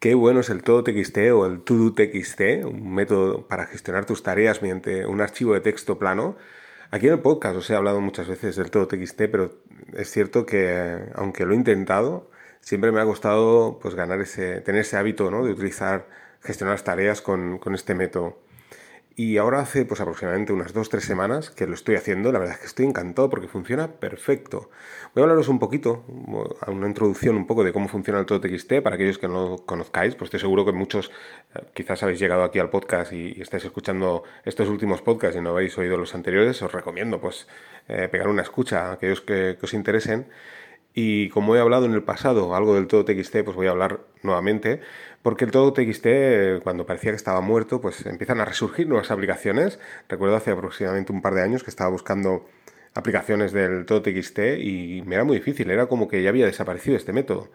qué bueno es el todo TXT o el todo TXT, un método para gestionar tus tareas mediante un archivo de texto plano. Aquí en el podcast os he hablado muchas veces del todo TXT, pero es cierto que aunque lo he intentado, siempre me ha costado pues ganar ese, tener ese hábito ¿no? de utilizar, gestionar las tareas con, con este método. Y ahora hace pues aproximadamente unas 2-3 semanas que lo estoy haciendo, la verdad es que estoy encantado porque funciona perfecto. Voy a hablaros un poquito, una introducción un poco de cómo funciona el todo TXT para aquellos que no lo conozcáis, pues estoy seguro que muchos eh, quizás habéis llegado aquí al podcast y, estáis escuchando estos últimos podcasts y no habéis oído los anteriores, os recomiendo pues eh, pegar una escucha a aquellos que, que os interesen. Y como he hablado en el pasado algo del todo TXT, pues voy a hablar nuevamente, porque el todo TXT, cuando parecía que estaba muerto, pues empiezan a resurgir nuevas aplicaciones. Recuerdo hace aproximadamente un par de años que estaba buscando aplicaciones del todo TXT y me era muy difícil, era como que ya había desaparecido este método.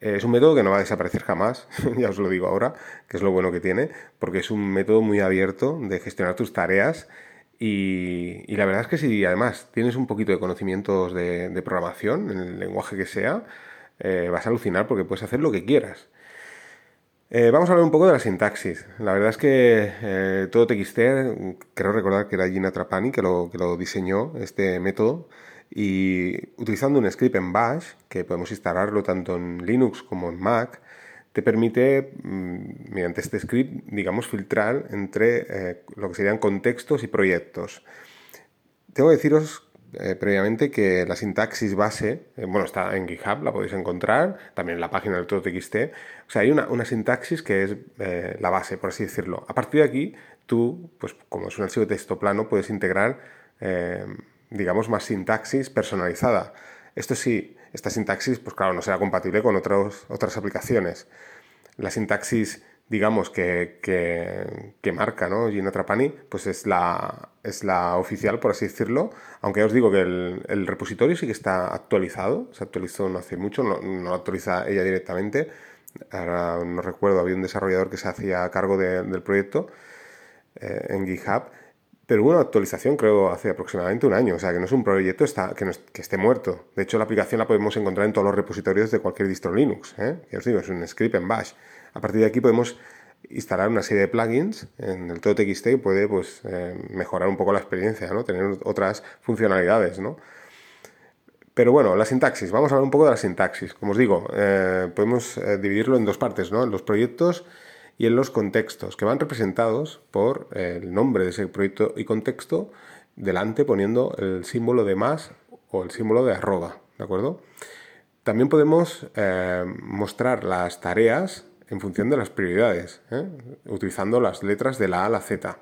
Es un método que no va a desaparecer jamás, ya os lo digo ahora, que es lo bueno que tiene, porque es un método muy abierto de gestionar tus tareas y, la verdad es que si además tienes un poquito de conocimientos de, programación, en el lenguaje que sea, eh, vas a alucinar porque puedes hacer lo que quieras. Eh, vamos a hablar un poco de la sintaxis. La verdad es que eh, todo TXT, creo recordar que era Gina Trapani que lo, que lo diseñó, este método, y utilizando un script en Bash, que podemos instalarlo tanto en Linux como en Mac, te permite, mm, mediante este script, digamos, filtrar entre eh, lo que serían contextos y proyectos. Tengo que deciros eh, previamente que la sintaxis base, eh, bueno, está en GitHub, la podéis encontrar, también en la página del todo.txt. O sea, hay una, una sintaxis que es la base, por así decirlo. A partir de aquí, tú, pues como es un archivo de texto plano, puedes integrar, digamos, más sintaxis personalizada. Esto sí, esta sintaxis, pues claro, no será compatible con otras aplicaciones. La sintaxis, digamos, que, que, marca ¿no? Gina Trapani, pues es la, es la oficial, por así decirlo, aunque os digo que el, repositorio sí que está actualizado, se actualizó no hace mucho, no, lo actualiza ella directamente, ahora no recuerdo, había un desarrollador que se hacía cargo del proyecto eh, en GitHub, pero hubo una actualización, creo, hace aproximadamente un año. O sea, que no es un proyecto está, que, que, esté muerto. De hecho, la aplicación la podemos encontrar en todos los repositorios de cualquier distro Linux. ¿eh? os digo, es un script en Bash. A partir de aquí podemos instalar una serie de plugins en el todo TXT y puede pues, eh, mejorar un poco la experiencia, ¿no? tener otras funcionalidades. ¿no? Pero bueno, la sintaxis. Vamos a hablar un poco de la sintaxis. Como os digo, eh, podemos eh, dividirlo en dos partes, ¿no? Los proyectos y en los contextos, que van representados por el nombre de ese proyecto y contexto delante poniendo el símbolo de más o el símbolo de arroba, ¿de acuerdo? También podemos eh, mostrar las tareas en función de las prioridades, ¿eh? utilizando las letras de la A a la Z.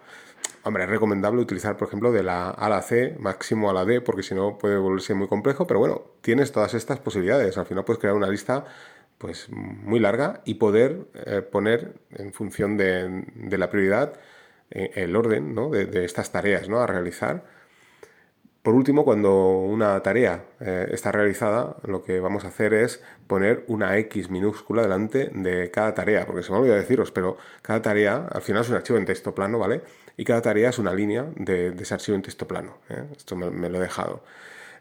Hombre, es recomendable utilizar, por ejemplo, de la A a la C, máximo a la D, porque si no puede volverse muy complejo, pero bueno, tienes todas estas posibilidades. Al final puedes crear una lista pues muy larga y poder eh, poner en función de, la prioridad eh, el orden de, estas tareas ¿no? a realizar. Por último, cuando una tarea eh, está realizada, lo que vamos a hacer es poner una X minúscula delante de cada tarea, porque se me olvidó deciros, pero cada tarea al final es un archivo en texto plano, ¿vale? Y cada tarea es una línea de, ese archivo en texto plano. Esto me lo he dejado.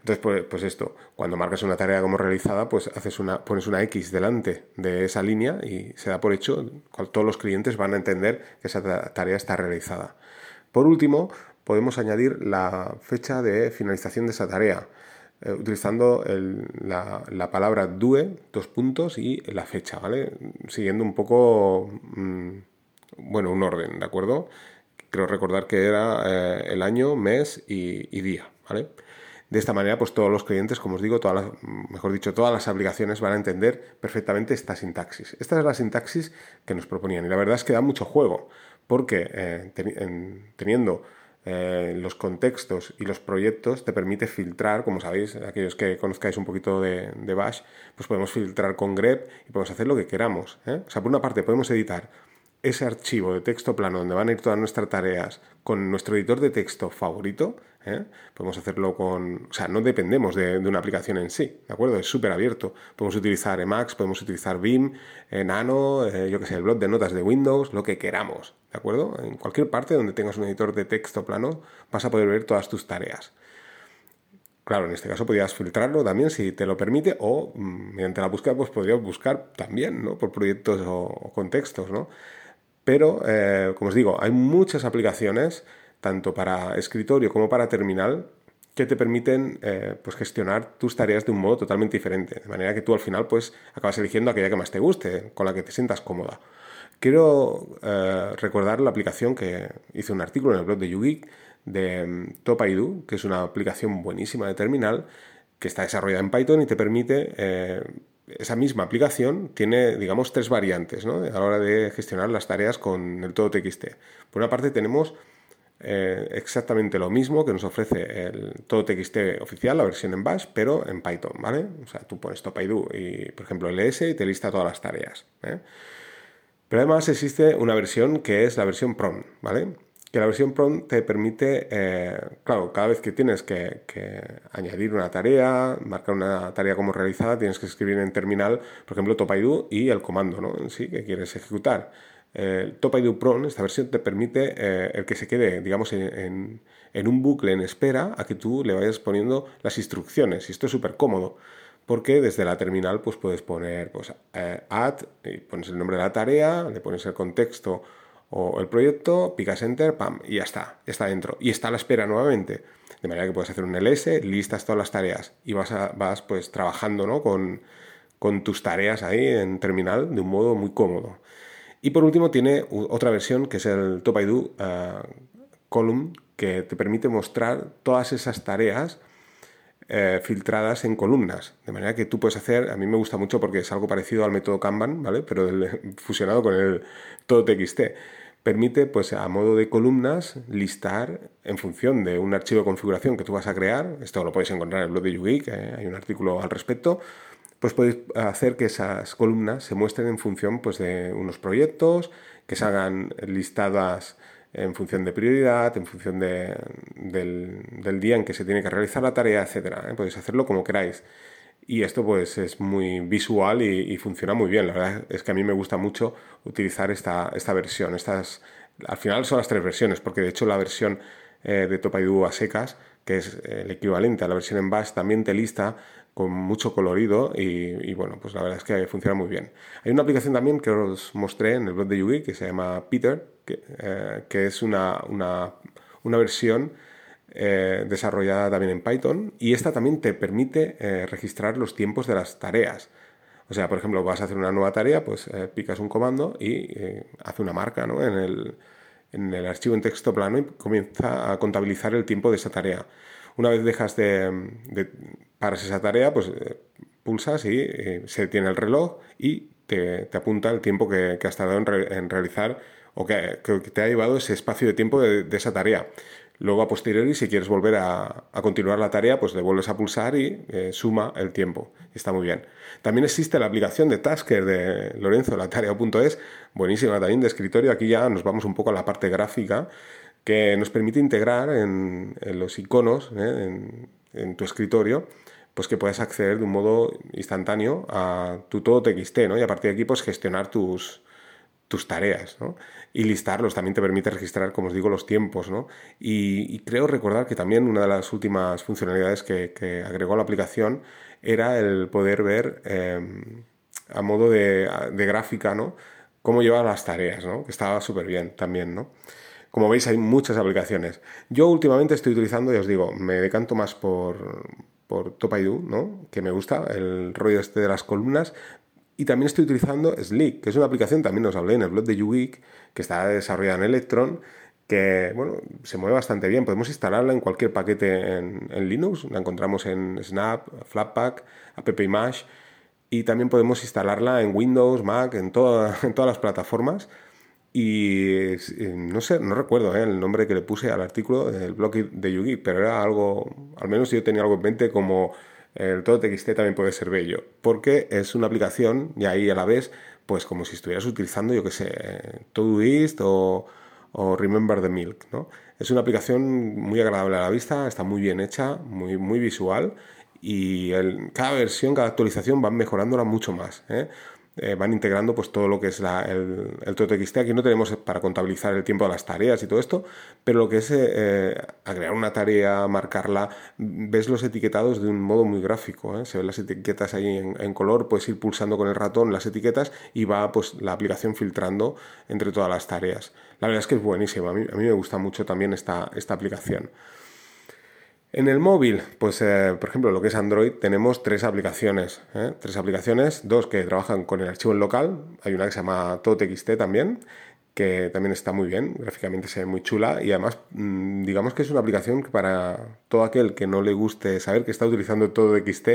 Entonces, pues, pues, esto, cuando marcas una tarea como realizada, pues haces una, pones una X delante de esa línea y se da por hecho, todos los clientes van a entender que esa tarea está realizada. Por último, podemos añadir la fecha de finalización de esa tarea, eh, utilizando la, palabra due, dos puntos, y la fecha, ¿vale? Siguiendo un poco, mm, bueno, un orden, ¿de acuerdo? Creo recordar que era eh, el año, mes y, y día, ¿vale? De esta manera, pues todos los clientes, como os digo, todas mejor dicho, todas las aplicaciones van a entender perfectamente esta sintaxis. Esta es la sintaxis que nos proponían y la verdad es que da mucho juego, porque eh, teniendo eh, los contextos y los proyectos te permite filtrar, como sabéis, aquellos que conozcáis un poquito de, Bash, pues podemos filtrar con grep y podemos hacer lo que queramos. ¿eh? O sea, por una parte podemos editar ese archivo de texto plano donde van a ir todas nuestras tareas con nuestro editor de texto favorito, ¿eh? podemos hacerlo con... O sea, no dependemos de, una aplicación en sí, ¿de acuerdo? Es súper abierto. Podemos utilizar Emacs, podemos utilizar Vim, eh, Nano, eh, yo qué sé, el blog de notas de Windows, lo que queramos, ¿de acuerdo? En cualquier parte donde tengas un editor de texto plano vas a poder ver todas tus tareas. Claro, en este caso podrías filtrarlo también si te lo permite o mm, mediante la búsqueda pues podrías buscar también, ¿no? Por proyectos o, contextos, ¿no? Pero, eh, como os digo, hay muchas aplicaciones, tanto para escritorio como para terminal, que te permiten eh, pues gestionar tus tareas de un modo totalmente diferente, de manera que tú al final pues acabas eligiendo aquella que más te guste, con la que te sientas cómoda. Quiero eh, recordar la aplicación que hice un artículo en el blog de YouGeek de mm, Topaidu, que es una aplicación buenísima de terminal que está desarrollada en Python y te permite esa misma aplicación tiene, digamos, tres variantes ¿no? a la hora de gestionar las tareas con el todo TXT. Por una parte tenemos eh, exactamente lo mismo que nos ofrece el todo TXT oficial, la versión en Bash, pero en Python, ¿vale? O sea, tú pones Topaidu y, por ejemplo, ls y te lista todas las tareas. ¿eh? Pero además existe una versión que es la versión PROM, ¿vale? Que la versión PROM te permite, eh, claro, cada vez que tienes que, añadir una tarea, marcar una tarea como realizada, tienes que escribir en terminal, por ejemplo, Topaidu y el comando, ¿no? En sí, que quieres ejecutar. Eh, Topaidu Pro, esta versión, te permite eh, el que se quede, digamos, en, un bucle en espera a que tú le vayas poniendo las instrucciones. Y esto es súper cómodo, porque desde la terminal pues, puedes poner pues, add, y pones el nombre de la tarea, le pones el contexto o el proyecto, picas enter, pam, y ya está, está dentro. Y está a la espera nuevamente. De manera que puedes hacer un ls, listas todas las tareas y vas, vas pues trabajando ¿no? con, con tus tareas ahí en terminal de un modo muy cómodo. Y por último tiene otra versión que es el Topaidu uh, Column que te permite mostrar todas esas tareas eh, filtradas en columnas. De manera que tú puedes hacer, a mí me gusta mucho porque es algo parecido al método Kanban, ¿vale? Pero fusionado con el todo TXT. Permite, pues a modo de columnas, listar en función de un archivo de configuración que tú vas a crear. Esto lo podéis encontrar en el blog de YouGeek, eh, hay un artículo al respecto pues podéis hacer que esas columnas se muestren en función pues, de unos proyectos, que se hagan listadas en función de prioridad, en función del, día en que se tiene que realizar la tarea, etc. ¿eh? Podéis hacerlo como queráis. Y esto pues es muy visual y, funciona muy bien. La verdad es que a mí me gusta mucho utilizar esta, esta versión. Estas, al final son las tres versiones, porque de hecho la versión eh, de Topaidu a secas, que es el equivalente a la versión en Bash, también te lista con mucho colorido y, bueno, pues la verdad es que funciona muy bien. Hay una aplicación también que os mostré en el blog de Yugi que se llama Peter, que, eh, es una, versión eh, desarrollada también en Python y esta también te permite eh, registrar los tiempos de las tareas. O sea, por ejemplo, vas a hacer una nueva tarea, pues picas un comando y hace una marca ¿no? en, el, en el archivo en texto plano y comienza a contabilizar el tiempo de esa tarea. Una vez dejas de, de paras esa tarea, pues eh, pulsas y eh, se tiene el reloj y te, apunta el tiempo que, has tardado en, realizar o que, te ha llevado ese espacio de tiempo de, esa tarea. Luego a posteriori, si quieres volver a, continuar la tarea, pues le vuelves a pulsar y eh, suma el tiempo. Está muy bien. También existe la aplicación de Tasker de Lorenzo, la tarea.es, buenísima también de escritorio. Aquí ya nos vamos un poco a la parte gráfica que nos permite integrar en, los iconos, ¿eh? en, tu escritorio, pues que puedas acceder de un modo instantáneo a tu todo TXT, ¿no? Y a partir de aquí, pues gestionar tus, tus tareas, ¿no? Y listarlos también te permite registrar, como os digo, los tiempos, ¿no? Y, creo recordar que también una de las últimas funcionalidades que, agregó la aplicación era el poder ver em, a modo de, gráfica, ¿no? Cómo lleva las tareas, ¿no? Que estaba súper bien también, ¿no? Como veis, hay muchas aplicaciones. Yo últimamente estoy utilizando, ya os digo, me decanto más por, por Topaidu, ¿no? que me gusta, el rollo este de las columnas. Y también estoy utilizando Slick, que es una aplicación, también os hablé en el blog de YouGeek, que está desarrollada en Electron, que bueno, se mueve bastante bien. Podemos instalarla en cualquier paquete en, Linux, la encontramos en Snap, Flatpak, AppImage, y también podemos instalarla en Windows, Mac, en, en todas las plataformas. Y no sé, no recuerdo ¿eh? el nombre que le puse al artículo del blog de Yugi, pero era algo, al menos yo tenía algo en mente como el todo TXT también puede ser bello, porque es una aplicación y ahí a la vez, pues como si estuvieras utilizando, yo qué sé, Todoist o, o Remember the Milk, ¿no? Es una aplicación muy agradable a la vista, está muy bien hecha, muy, muy visual y cada versión, cada actualización van mejorándola mucho más. ¿eh? Eh, van integrando pues todo lo que es el, el TXT. Aquí no tenemos para contabilizar el tiempo de las tareas y todo esto, pero lo que es eh, eh, agregar una tarea, marcarla, ves los etiquetados de un modo muy gráfico. Se ven las etiquetas ahí en, color, puedes ir pulsando con el ratón las etiquetas y va pues la aplicación filtrando entre todas las tareas. La verdad es que es buenísima, a mí, a mí me gusta mucho también esta, esta aplicación. En el móvil, pues eh, por ejemplo, lo que es Android, tenemos tres aplicaciones. ¿eh? Tres aplicaciones, dos que trabajan con el archivo en local. Hay una que se llama TodoTXT también, que también está muy bien, gráficamente se ve muy chula y además mm, digamos que es una aplicación que para todo aquel que no le guste saber que está utilizando TodoTXT,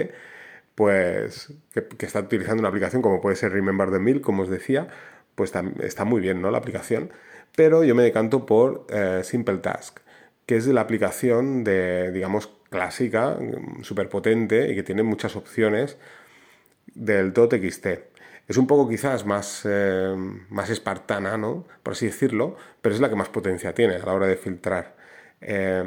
pues que, está utilizando una aplicación como puede ser Remember the Mill, como os decía, pues está muy bien, ¿no? La aplicación. Pero yo me decanto por eh, Simple Task que es de la aplicación de, digamos, clásica, súper potente y que tiene muchas opciones del TXT. Es un poco quizás más, eh, más espartana, ¿no? Por así decirlo, pero es la que más potencia tiene a la hora de filtrar. Eh,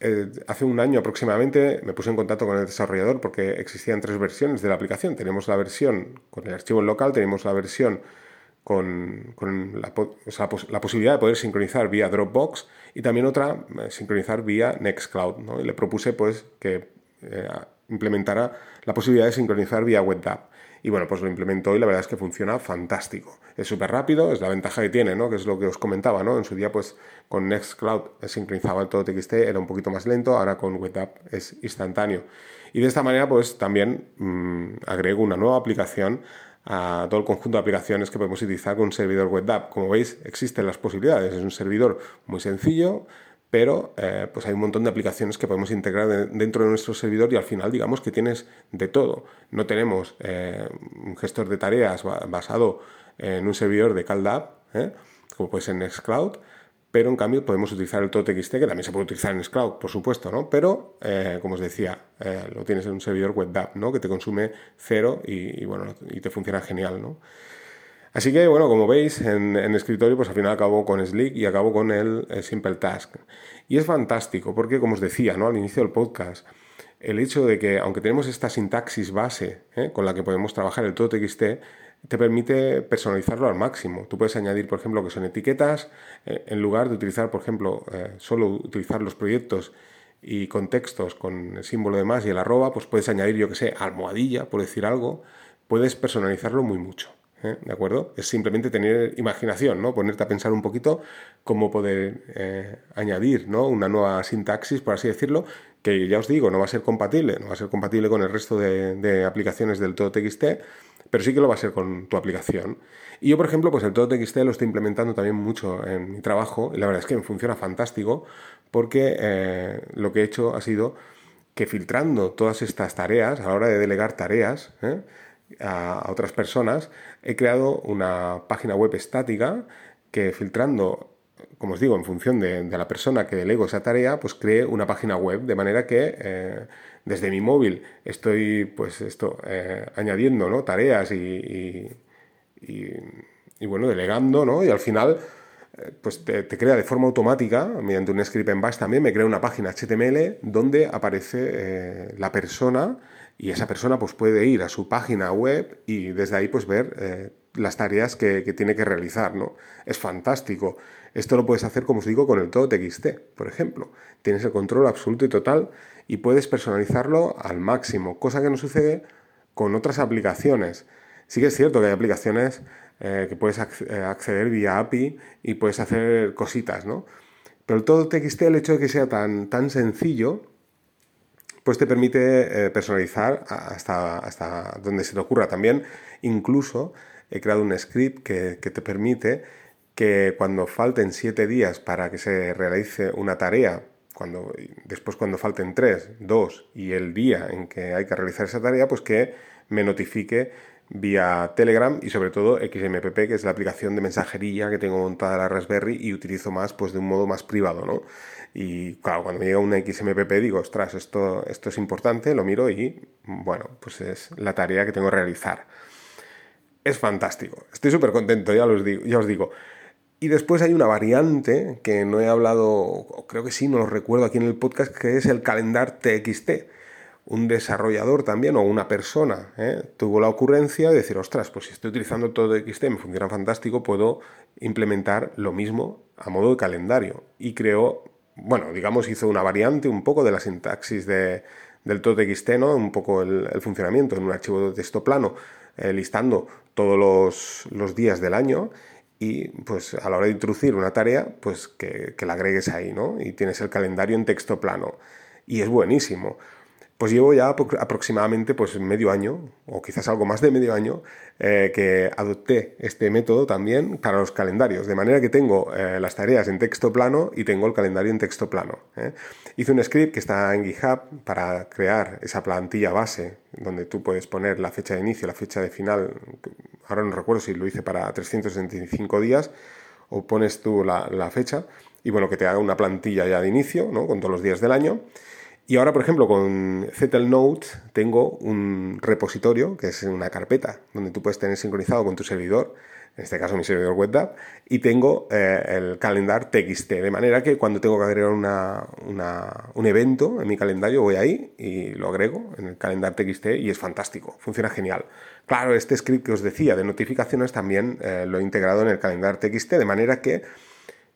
eh, hace un año aproximadamente me puse en contacto con el desarrollador porque existían tres versiones de la aplicación. Tenemos la versión con el archivo local, tenemos la versión con, la, posibilidad de poder sincronizar vía Dropbox y también otra, eh, sincronizar vía Nextcloud. Y le propuse pues, que eh, implementara la posibilidad de sincronizar vía WebDAV. Y bueno, pues lo implementó y la verdad es que funciona fantástico. Es súper rápido, es la ventaja que tiene, ¿no? Que es lo que os comentaba, ¿no? En su día, pues con Nextcloud sincronizaba todo TXT, era un poquito más lento, ahora con WebDAV es instantáneo. Y de esta manera, pues también mm, agrego una nueva aplicación a todo el conjunto de aplicaciones que podemos utilizar con un servidor web app. Como veis, existen las posibilidades. Es un servidor muy sencillo, pero eh, pues hay un montón de aplicaciones que podemos integrar dentro de nuestro servidor y al final digamos que tienes de todo. No tenemos eh, un gestor de tareas basado en un servidor de CalDApp, ¿eh? como puede ser Nextcloud, pero en cambio podemos utilizar el TXT, que también se puede utilizar en Cloud, por supuesto, ¿no? Pero, eh, como os decía, eh, lo tienes en un servidor web ¿no? Que te consume cero y, bueno, y te funciona genial, ¿no? Así que, bueno, como veis, en, escritorio, pues al final acabo con Slick y acabo con el, Simple Task. Y es fantástico, porque, como os decía, ¿no? Al inicio del podcast, el hecho de que, aunque tenemos esta sintaxis base ¿eh? con la que podemos trabajar el TXT, te permite personalizarlo al máximo. Tú puedes añadir, por ejemplo, que son etiquetas, eh, en lugar de utilizar, por ejemplo, eh, solo utilizar los proyectos y contextos con el símbolo de más y el arroba, pues puedes añadir, yo que sé, almohadilla, por decir algo, puedes personalizarlo muy mucho. ¿eh? ¿De acuerdo? Es simplemente tener imaginación, ¿no? Ponerte a pensar un poquito cómo poder añadir ¿no? una nueva sintaxis, por así decirlo, que ya os digo, no va a ser compatible, no va a ser compatible con el resto de, de aplicaciones del todo TXT, pero sí que lo va a ser con tu aplicación. Y yo, por ejemplo, pues el todo TXT lo estoy implementando también mucho en mi trabajo y la verdad es que me funciona fantástico porque eh, lo que he hecho ha sido que filtrando todas estas tareas, a la hora de delegar tareas ¿eh? a, otras personas, he creado una página web estática que filtrando como os digo, en función de, la persona que delego esa tarea, pues cree una página web, de manera que eh, desde mi móvil estoy pues esto eh, añadiendo ¿no? tareas y, y, bueno, delegando, ¿no? Y al final eh, pues te, crea de forma automática, mediante un script en bash también, me crea una página HTML donde aparece eh, la persona y esa persona pues puede ir a su página web y desde ahí pues ver las tareas que, que, tiene que realizar, ¿no? Es fantástico. Esto lo puedes hacer, como os digo, con el todo TXT, por ejemplo. Tienes el control absoluto y total y puedes personalizarlo al máximo, cosa que no sucede con otras aplicaciones. Sí que es cierto que hay aplicaciones eh, que puedes eh, acceder vía API y puedes hacer cositas, ¿no? Pero todo TXT, el hecho de que sea tan, tan sencillo, pues te permite eh, personalizar hasta, hasta donde se te ocurra. También, incluso, he creado un script que, que te permite que cuando falten siete días para que se realice una tarea cuando, después cuando falten tres, dos y el día en que hay que realizar esa tarea, pues que me notifique vía Telegram y sobre todo XMPP, que es la aplicación de mensajería que tengo montada en la Raspberry y utilizo más pues de un modo más privado, ¿no? Y claro, cuando me llega una XMPP digo, ostras, esto, esto es importante, lo miro y bueno, pues es la tarea que tengo que realizar. Es fantástico, estoy súper contento, ya, os digo, ya os digo. Y después hay una variante que no he hablado, creo que sí, no lo recuerdo aquí en el podcast, que es el calendar TXT. un desarrollador también o una persona ¿eh? tuvo la ocurrencia de decir, ostras, pues si estoy utilizando todo XT, me funciona fantástico, puedo implementar lo mismo a modo de calendario. Y creó, bueno, digamos, hizo una variante un poco de la sintaxis de, del TXT, ¿no? Un poco el, funcionamiento en un archivo de texto plano, eh, listando todos los, los, días del año y pues a la hora de introducir una tarea, pues que, que la agregues ahí, ¿no? Y tienes el calendario en texto plano. Y es buenísimo. Pues llevo ya aproximadamente pues medio año, o quizás algo más de medio año, eh, que adopté este método también para los calendarios, de manera que tengo eh, las tareas en texto plano y tengo el calendario en texto plano. ¿eh? Hice un script que está en GitHub para crear esa plantilla base, donde tú puedes poner la fecha de inicio, la fecha de final, ahora no recuerdo si lo hice para 365 días, o pones tú la, la fecha, y bueno, que te haga una plantilla ya de inicio, ¿no? con todos los días del año. Y ahora, por ejemplo, con Zettel Notes tengo un repositorio, que es una carpeta, donde tú puedes tener sincronizado con tu servidor, en este caso mi servidor WebDAV, y tengo eh, el calendar TXT, de manera que cuando tengo que agregar un evento en mi calendario, voy ahí y lo agrego en el calendar TXT y es fantástico, funciona genial. Claro, este script que os decía de notificaciones también eh, lo he integrado en el calendar TXT, de manera que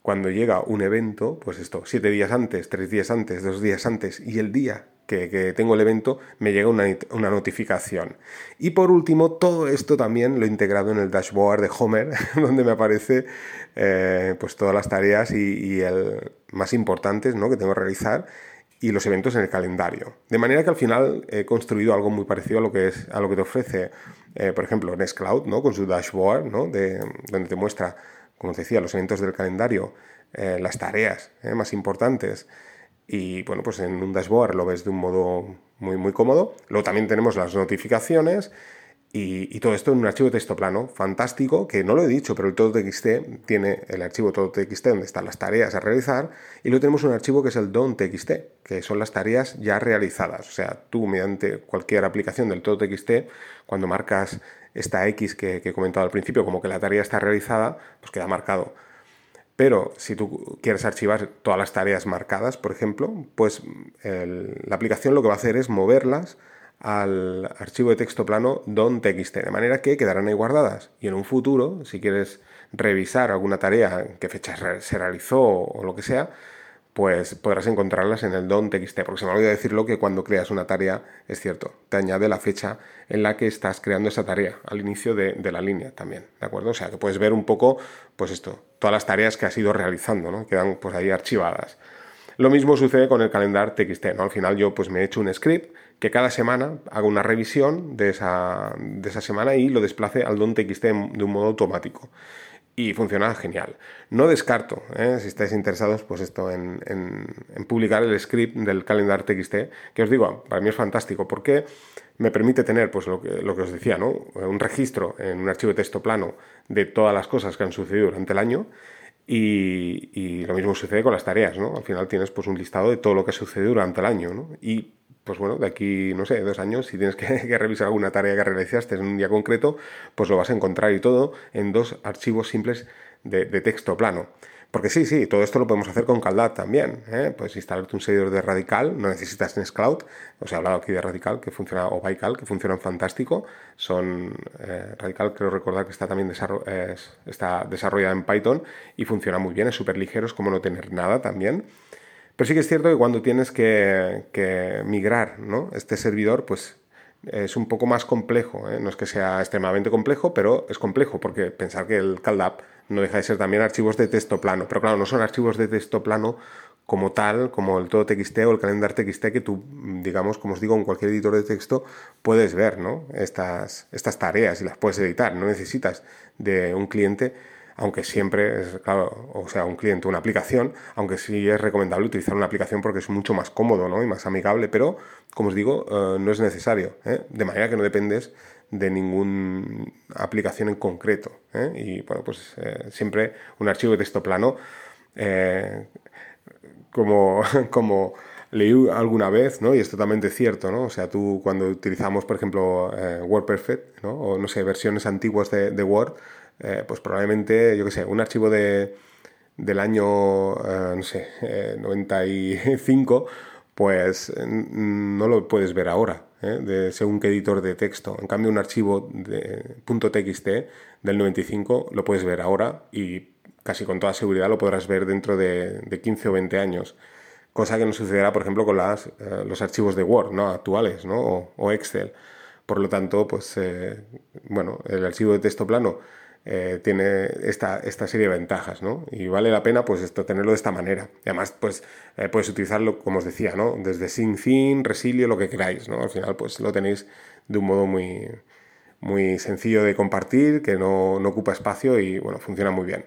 cuando llega un evento, pues esto, siete días antes, tres días antes, dos días antes y el día que, tengo el evento, me llega una, notificación. Y por último, todo esto también lo he integrado en el dashboard de Homer, donde me aparece eh, pues todas las tareas y, el más importantes ¿no? que tengo que realizar y los eventos en el calendario. De manera que al final he construido algo muy parecido a lo que, es, a lo que te ofrece, eh, por ejemplo, Nextcloud, ¿no? con su dashboard, ¿no? de, donde te muestra como os decía, los eventos del calendario, eh, las tareas eh, más importantes. Y bueno, pues en un dashboard lo ves de un modo muy, muy cómodo. Luego también tenemos las notificaciones y, todo esto en un archivo de texto plano, fantástico, que no lo he dicho, pero el todo.txt tiene el archivo todo.txt donde están las tareas a realizar y luego tenemos un archivo que es el don.txt, que son las tareas ya realizadas. O sea, tú mediante cualquier aplicación del todo.txt, cuando marcas esta X que, he comentado al principio, como que la tarea está realizada, pues queda marcado. Pero si tú quieres archivar todas las tareas marcadas, por ejemplo, pues la aplicación lo que va a hacer es moverlas al archivo de texto plano don.txt, de manera que quedarán ahí guardadas. Y en un futuro, si quieres revisar alguna tarea, qué fecha se realizó o lo que sea, pues podrás encontrarlas en el don.txt, porque se me olvidó decirlo que cuando creas una tarea, es cierto, te añade la fecha en la que estás creando esa tarea, al inicio de, la línea también, ¿de acuerdo? O sea, que puedes ver un poco, pues esto, todas las tareas que has ido realizando, ¿no? Quedan pues ahí archivadas. Lo mismo sucede con el calendar TXT, ¿no? Al final yo pues me he hecho un script que cada semana hago una revisión de esa, de esa semana y lo desplace al don.txt de un modo automático y funciona genial. No descarto, ¿eh? si estáis interesados, pues esto en, publicar el script del calendar TXT, que os digo, para mí es fantástico, porque me permite tener, pues lo que, lo que os decía, ¿no? un registro en un archivo de texto plano de todas las cosas que han sucedido durante el año. Y, lo mismo sucede con las tareas, ¿no? Al final tienes pues un listado de todo lo que ha sucedido durante el año. Y pues bueno, de aquí, no sé, dos años, si tienes que, revisar alguna tarea que realizaste en un día concreto, pues lo vas a encontrar y todo en dos archivos simples de, texto plano. Porque sí, sí, todo esto lo podemos hacer con CalDAV también. ¿eh? Puedes instalarte un servidor de Radical, no necesitas Nextcloud. Os he hablado aquí de Radical, que funciona, o Baikal, que funcionan fantástico. Son eh, Radical, creo recordar que está también desarrollada en Python y funciona muy bien, es súper ligero, es como no tener nada también. Pero sí que es cierto que cuando tienes que, migrar ¿no? este servidor, pues es un poco más complejo. ¿eh? No es que sea extremadamente complejo, pero es complejo, porque pensar que el CalDAP no deja de ser también archivos de texto plano. Pero claro, no son archivos de texto plano como tal, como el todo TXT o el calendar TXT que tú, digamos, como os digo, en cualquier editor de texto puedes ver ¿no? estas, estas tareas y las puedes editar. No necesitas de un cliente aunque siempre es, claro, o sea, un cliente, una aplicación, aunque sí es recomendable utilizar una aplicación porque es mucho más cómodo ¿no? y más amigable, pero, como os digo, eh, no es necesario, ¿eh? de manera que no dependes de ninguna aplicación en concreto. ¿eh? Y bueno, pues siempre un archivo de texto plano, como, como leí alguna vez, ¿no? y es totalmente cierto, ¿no? o sea, tú cuando utilizamos, por ejemplo, WordPerfect, ¿no? o no sé, versiones antiguas de Word, eh, pues probablemente, yo qué sé, un archivo de, del año, eh, no sé, 95, eh, pues no lo puedes ver ahora, de, según qué editor de texto. En cambio, un archivo de .txt del 95 lo puedes ver ahora y casi con toda seguridad lo podrás ver dentro de, 15 o 20 años. Cosa que no sucederá, por ejemplo, con las, los archivos de Word ¿no? actuales ¿no? o, Excel. Por lo tanto, pues, bueno, el archivo de texto plano eh, tiene esta, esta, serie de ventajas, ¿no? Y vale la pena, pues, tenerlo de esta manera. Y además, pues, eh, puedes utilizarlo, como os decía, ¿no? Desde SyncThin, Resilio, lo que queráis, ¿no? Al final, pues, lo tenéis de un modo muy, muy sencillo de compartir, que no, no ocupa espacio y, bueno, funciona muy bien.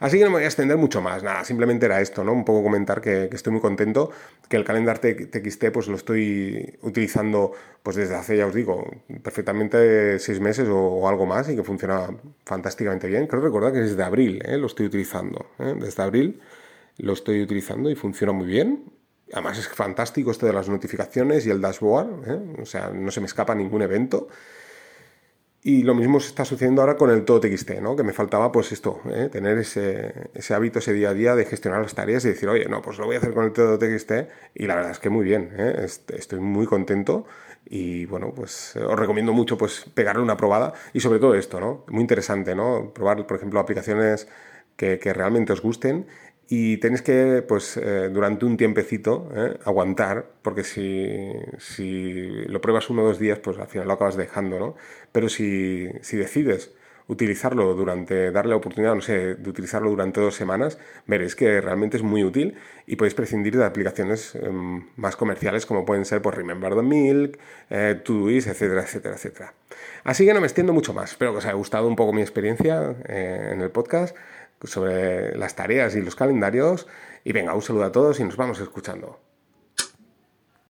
Así que no me voy a extender mucho más, nada, simplemente era esto, ¿no? Un poco comentar que, estoy muy contento, que el calendar TXT pues lo estoy utilizando pues desde hace, ya os digo, perfectamente seis meses o, algo más y que funciona fantásticamente bien. Creo recordar que desde abril ¿eh? lo estoy utilizando, ¿eh? desde abril lo estoy utilizando y funciona muy bien. Además es fantástico esto de las notificaciones y el dashboard, ¿eh? o sea, no se me escapa ningún evento. Y lo mismo se está sucediendo ahora con el todo TXT, ¿no? Que me faltaba, pues esto, ¿eh? tener ese, ese, hábito, ese día a día de gestionar las tareas y decir, oye, no, pues lo voy a hacer con el todo TXT. Y la verdad es que muy bien, ¿eh? estoy muy contento y bueno, pues os recomiendo mucho pues pegarle una probada y sobre todo esto, ¿no? Muy interesante, ¿no? Probar, por ejemplo, aplicaciones que, que realmente os gusten y tenéis que, pues, eh, durante un tiempecito, eh, aguantar, porque si, si, lo pruebas uno o dos días, pues al final lo acabas dejando, ¿no? Pero si, si decides utilizarlo durante, darle la oportunidad, no sé, de utilizarlo durante dos semanas, veréis que realmente es muy útil y podéis prescindir de aplicaciones em, más comerciales como pueden ser, pues, Remember the Milk, eh, Todoist, etcétera, etcétera, etcétera. Así que no me extiendo mucho más. Espero que os haya gustado un poco mi experiencia en el podcast sobre las tareas y los calendarios. Y venga, un saludo a todos y nos vamos escuchando.